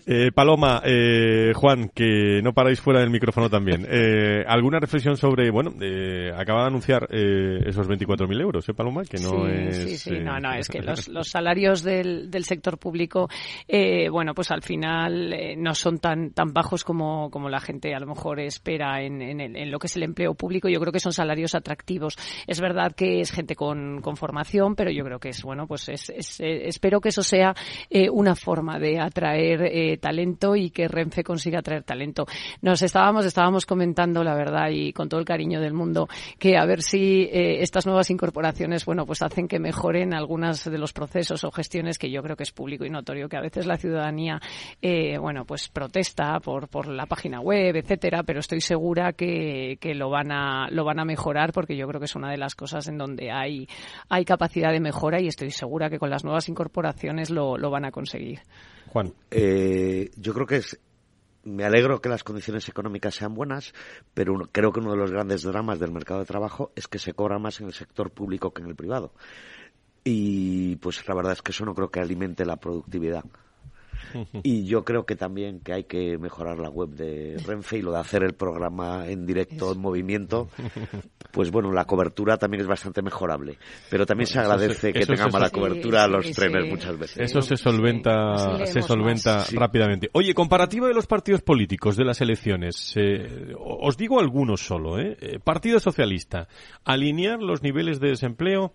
Eh, Paloma, eh, Juan, que no paráis fuera del micrófono también. Eh, ¿Alguna reflexión sobre, bueno, eh, acaba de anunciar eh, esos 24.000 euros, ¿eh, Paloma? Que no sí, es, sí, sí, no, no, es que los, los salarios del, del sector público, eh, bueno, pues al final eh, no son tan, tan bajos como, como la gente a lo mejor espera en, en, en, lo que es el empleo público. Yo creo que son salarios atractivos. Es verdad que es gente con, con formación, pero yo creo que es, bueno, pues es, es, espero que eso sea eh, una forma de atraer eh, talento y que Renfe consiga atraer talento. Nos estábamos, estábamos comentando, la verdad, y con todo el cariño del mundo, que a ver si eh, estas nuevas incorporaciones, bueno, pues hacen que mejoren algunos de los procesos o gestiones que yo creo que es público y notorio, que a veces la ciudadanía, eh, bueno, pues protesta por, por la página web, etcétera, pero estoy segura que, que lo van a, lo van a mejorar porque yo creo que es una de las cosas en donde hay, hay capacidad de mejora y estoy segura que con las nuevas incorporaciones lo, lo van a conseguir. Juan. Eh, yo creo que es me alegro que las condiciones económicas sean buenas, pero creo que uno de los grandes dramas del mercado de trabajo es que se cobra más en el sector público que en el privado. Y pues la verdad es que eso no creo que alimente la productividad. Y yo creo que también que hay que mejorar la web de Renfe y lo de hacer el programa en directo, en movimiento. Pues bueno, la cobertura también es bastante mejorable. Pero también se agradece que tengan mala cobertura a los trenes muchas veces. Eso se solventa, se solventa rápidamente. Oye, comparativa de los partidos políticos de las elecciones. Eh, os digo algunos solo, ¿eh? ¿eh? Partido Socialista. Alinear los niveles de desempleo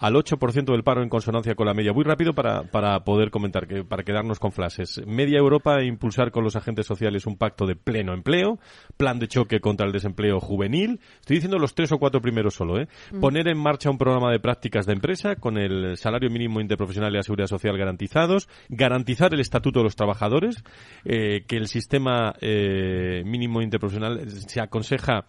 al 8% del paro en consonancia con la media. Muy rápido para, para poder comentar, que, para quedarnos con flashes. Media Europa impulsar con los agentes sociales un pacto de pleno empleo, plan de choque contra el desempleo juvenil. Estoy diciendo los tres o cuatro primeros solo, ¿eh? Mm. Poner en marcha un programa de prácticas de empresa con el salario mínimo interprofesional y la seguridad social garantizados, garantizar el estatuto de los trabajadores, eh, que el sistema eh, mínimo interprofesional se aconseja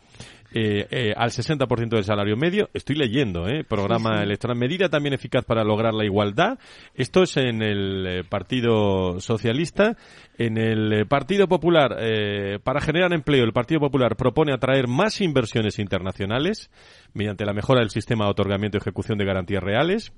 eh, eh, al 60% del salario medio. Estoy leyendo, ¿eh? Programa sí, sí. electoral. Medida también eficaz para lograr la igualdad. Esto es en el eh, Partido Socialista. En el eh, Partido Popular, eh, para generar empleo, el Partido Popular propone atraer más inversiones internacionales mediante la mejora del sistema de otorgamiento y ejecución de garantías reales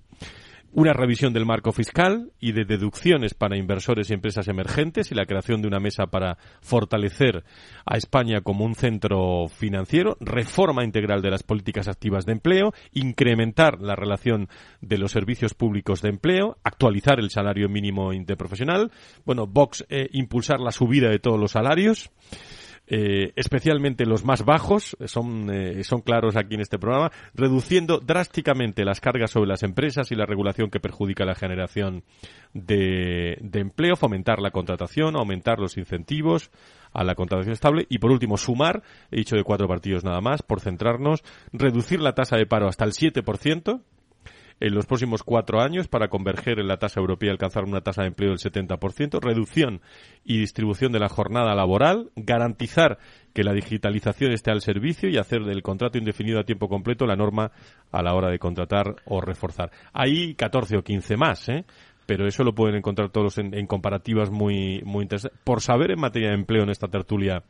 una revisión del marco fiscal y de deducciones para inversores y empresas emergentes y la creación de una mesa para fortalecer a España como un centro financiero, reforma integral de las políticas activas de empleo, incrementar la relación de los servicios públicos de empleo, actualizar el salario mínimo interprofesional, bueno, Vox eh, impulsar la subida de todos los salarios, eh, especialmente los más bajos, son, eh, son claros aquí en este programa, reduciendo drásticamente las cargas sobre las empresas y la regulación que perjudica la generación de, de empleo, fomentar la contratación, aumentar los incentivos a la contratación estable y por último sumar, he dicho de cuatro partidos nada más, por centrarnos, reducir la tasa de paro hasta el 7%, en los próximos cuatro años para converger en la tasa europea y alcanzar una tasa de empleo del 70%, reducción y distribución de la jornada laboral, garantizar que la digitalización esté al servicio y hacer del contrato indefinido a tiempo completo la norma a la hora de contratar o reforzar. Hay 14 o 15 más, ¿eh? pero eso lo pueden encontrar todos en, en comparativas muy, muy interesantes. Por saber en materia de empleo en esta tertulia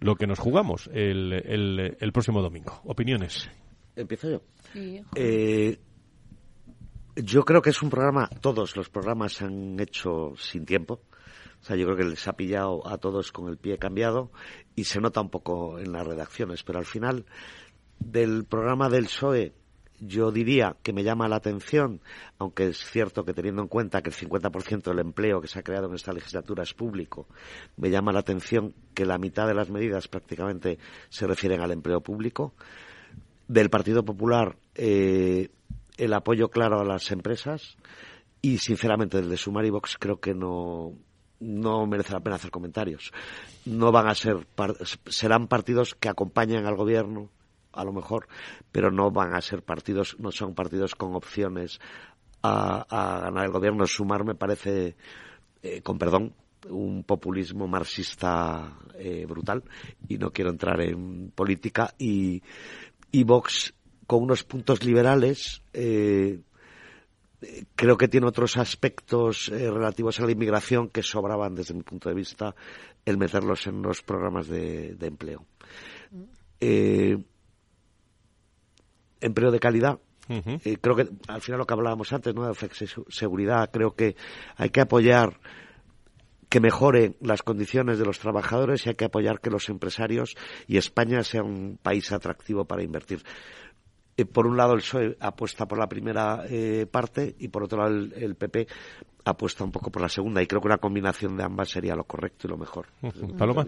lo que nos jugamos el, el, el próximo domingo. ¿Opiniones? Empiezo yo. Sí, eh, yo creo que es un programa, todos los programas se han hecho sin tiempo. O sea, yo creo que les ha pillado a todos con el pie cambiado y se nota un poco en las redacciones, pero al final del programa del PSOE yo diría que me llama la atención, aunque es cierto que teniendo en cuenta que el 50% del empleo que se ha creado en esta legislatura es público, me llama la atención que la mitad de las medidas prácticamente se refieren al empleo público. Del Partido Popular, eh, el apoyo claro a las empresas y, sinceramente, desde Sumar y Vox creo que no, no merece la pena hacer comentarios. No van a ser, serán partidos que acompañan al gobierno, a lo mejor, pero no van a ser partidos, no son partidos con opciones a, ganar el gobierno. Sumar me parece, eh, con perdón, un populismo marxista eh, brutal y no quiero entrar en política y, y Vox con unos puntos liberales eh, creo que tiene otros aspectos relativos a la inmigración que sobraban desde mi punto de vista el meterlos en los programas de, empleo. Eh, empleo de calidad. Eh, creo que al final lo que hablábamos antes, ¿no? De seguridad, creo que hay que apoyar que mejore las condiciones de los trabajadores y hay que apoyar que los empresarios y España sea un país atractivo para invertir. Eh, por un lado el PSOE apuesta por la primera eh, parte y por otro lado el, PP apuesta un poco por la segunda y creo que una combinación de ambas sería lo correcto y lo mejor. Paloma.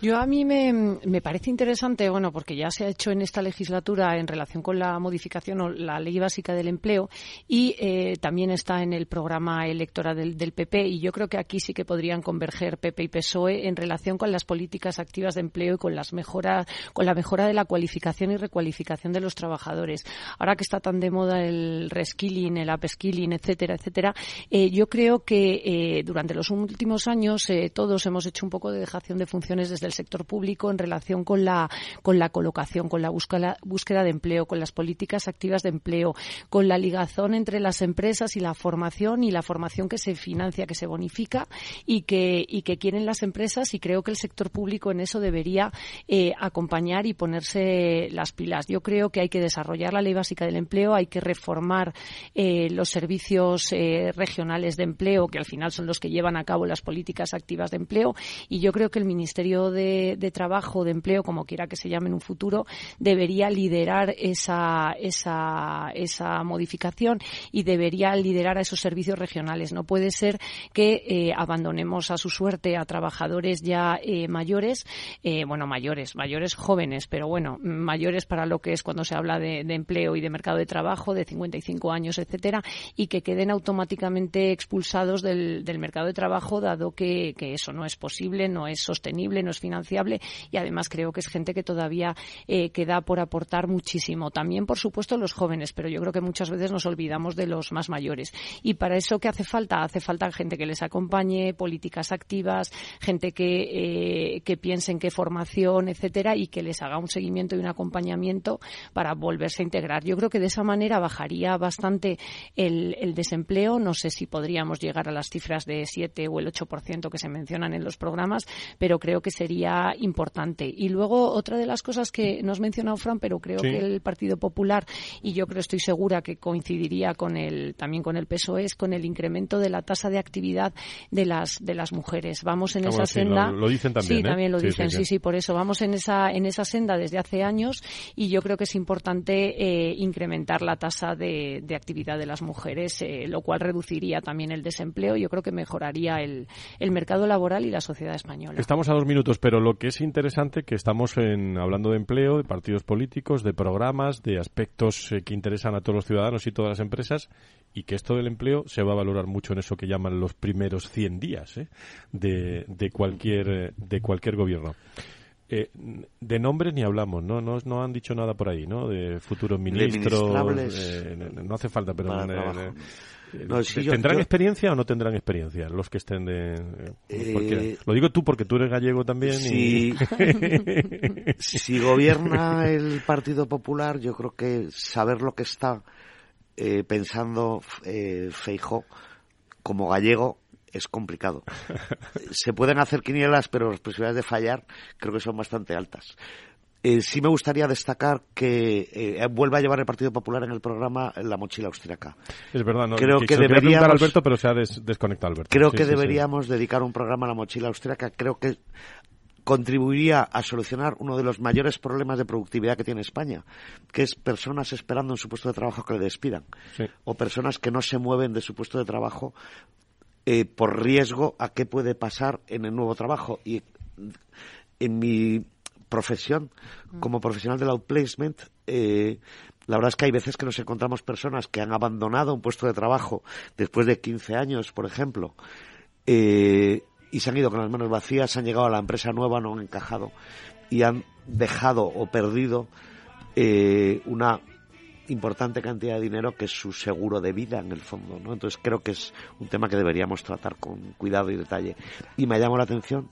Yo a mí me, me, parece interesante, bueno, porque ya se ha hecho en esta legislatura en relación con la modificación o la ley básica del empleo y eh, también está en el programa electoral del, PP y yo creo que aquí sí que podrían converger PP y PSOE en relación con las políticas activas de empleo y con las mejora, con la mejora de la cualificación y recualificación de los trabajadores. Ahora que está tan de moda el reskilling, el upskilling, etcétera, etcétera, eh, yo creo que eh, durante los últimos años eh, todos hemos hecho un poco de dejación de funciones desde el sector público en relación con la, con la colocación, con la búsqueda, búsqueda de empleo, con las políticas activas de empleo, con la ligazón entre las empresas y la formación y la formación que se financia, que se bonifica y que, y que quieren las empresas y creo que el sector público en eso debería eh, acompañar y ponerse las pilas. Yo creo que hay que desarrollar la ley básica del empleo, hay que reformar eh, los servicios eh, regionales de empleo, que al final son los que llevan a cabo las políticas activas de empleo, y yo creo que el Ministerio de de, trabajo, de empleo, como quiera que se llame en un futuro, debería liderar esa, esa, esa modificación y debería liderar a esos servicios regionales. No puede ser que eh, abandonemos a su suerte a trabajadores ya eh, mayores, eh, bueno, mayores, mayores jóvenes, pero bueno, mayores para lo que es cuando se habla de, empleo y de mercado de trabajo, de 55 años, etcétera, y que queden automáticamente expulsados del, del mercado de trabajo, dado que, que eso no es posible, no es sostenible, no es financiable y además creo que es gente que todavía eh, queda por aportar muchísimo. También, por supuesto, los jóvenes, pero yo creo que muchas veces nos olvidamos de los más mayores. Y para eso, ¿qué hace falta? Hace falta gente que les acompañe, políticas activas, gente que, eh, que piense en qué formación, etcétera, y que les haga un seguimiento y un acompañamiento para volverse a integrar. Yo creo que de esa manera bajaría bastante el, el desempleo. No sé si podríamos llegar a las cifras de 7 o el 8% que se mencionan en los programas, pero creo que sería importante. Y luego otra de las cosas que no has mencionado, Fran, pero creo que el Partido Popular, y yo creo, estoy segura que coincidiría con el, también con el PSOE, es con el incremento de la tasa de actividad de las, de las mujeres. Vamos en esa senda. Lo, dicen también. Sí, ¿eh? también lo dicen. Sí sí, por eso. Vamos en esa, en esa senda desde hace años y yo creo que es importante eh, incrementar la tasa de, de, actividad de las mujeres, eh, lo cual reduciría también el desempleo. Yo creo que mejoraría el, el mercado laboral y la sociedad española. Estamos a dos minutos, pero lo que es interesante que estamos en, hablando de empleo, de partidos políticos, de programas, de aspectos eh, que interesan a todos los ciudadanos y todas las empresas y que esto del empleo se va a valorar mucho en eso que llaman los primeros 100 días ¿eh? de, de, cualquier, eh, de cualquier gobierno. de nombres ni hablamos, ¿no? ¿no? No han dicho nada por ahí, ¿no? De futuros ministros. no hace falta, pero ¿Tendrán experiencia o no tendrán experiencia los que estén de... Eh, lo digo tú porque tú eres gallego también. Si, si gobierna el Partido Popular, yo creo que saber lo que está eh, pensando eh, Feijó como gallego es complicado. Se pueden hacer quinielas, pero las posibilidades de fallar creo que son bastante altas. Eh, sí me gustaría destacar que eh, vuelva a llevar el Partido Popular en el programa la mochila austriaca. Es verdad, no, creo que, deberíamos Alberto, pero se ha desconectado Alberto. Creo que deberíamos dedicar un programa a la mochila austriaca. Creo que contribuiría a solucionar uno de los mayores problemas de productividad que tiene España, que es personas esperando en su puesto de trabajo que le despidan, o personas que no se mueven de su puesto de trabajo eh, por riesgo a qué puede pasar en el nuevo trabajo. Y en mi profesión, mm. como profesional del outplacement, eh, la verdad es que hay veces que nos encontramos personas que han abandonado un puesto de trabajo después de 15 años, por ejemplo, eh, y se han ido con las manos vacías, han llegado a la empresa nueva, no han encajado y han dejado o perdido eh, una importante cantidad de dinero que es su seguro de vida en el fondo, ¿no? Entonces creo que es un tema que deberíamos tratar con cuidado y detalle. Y me llama la atención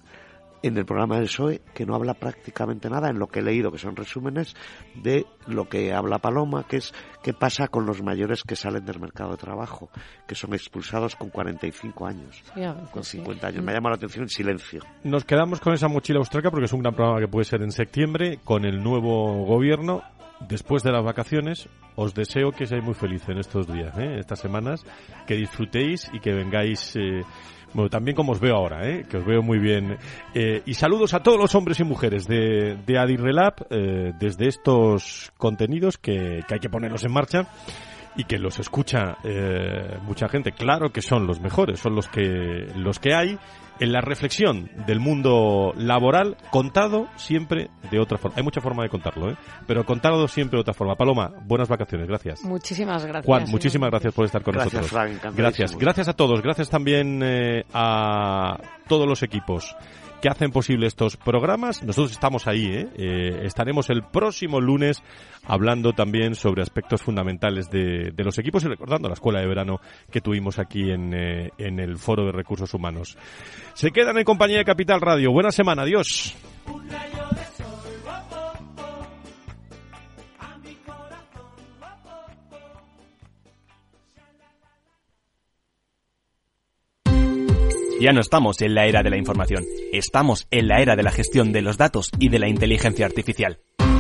en el programa del PSOE que no habla prácticamente nada en lo que he leído, que son resúmenes de lo que habla Paloma, que es qué pasa con los mayores que salen del mercado de trabajo, que son expulsados con 45 años, con 50 años. Me llama la atención el silencio. Nos quedamos con esa mochila austríaca porque es un gran programa que puede ser en septiembre con el nuevo gobierno. Después de las vacaciones, os deseo que seáis muy felices en estos días, ¿eh? estas semanas, que disfrutéis y que vengáis eh, también como os veo ahora, ¿eh? que os veo muy bien. Eh, y saludos a todos los hombres y mujeres de, de Adirrelab eh, desde estos contenidos que, que hay que ponerlos en marcha y que los escucha eh, mucha gente. Claro que son los mejores, son los que, los que hay en la reflexión del mundo laboral contado siempre de otra forma. Hay mucha forma de contarlo, ¿eh? pero contado siempre de otra forma. Paloma, buenas vacaciones, gracias. Muchísimas gracias. Juan, muchísimas gracias por estar con nosotros. gracias, gracias a todos, gracias también eh, a todos los equipos que hacen posible estos programas. Nosotros estamos ahí, ¿eh? Eh, estaremos el próximo lunes hablando también sobre aspectos fundamentales de, los equipos y recordando la escuela de verano que tuvimos aquí en, eh, en el Foro de Recursos Humanos. Se quedan en compañía de Capital Radio. Buena semana, adiós. Ya no estamos en la era de la información, estamos en la era de la gestión de los datos y de la inteligencia artificial.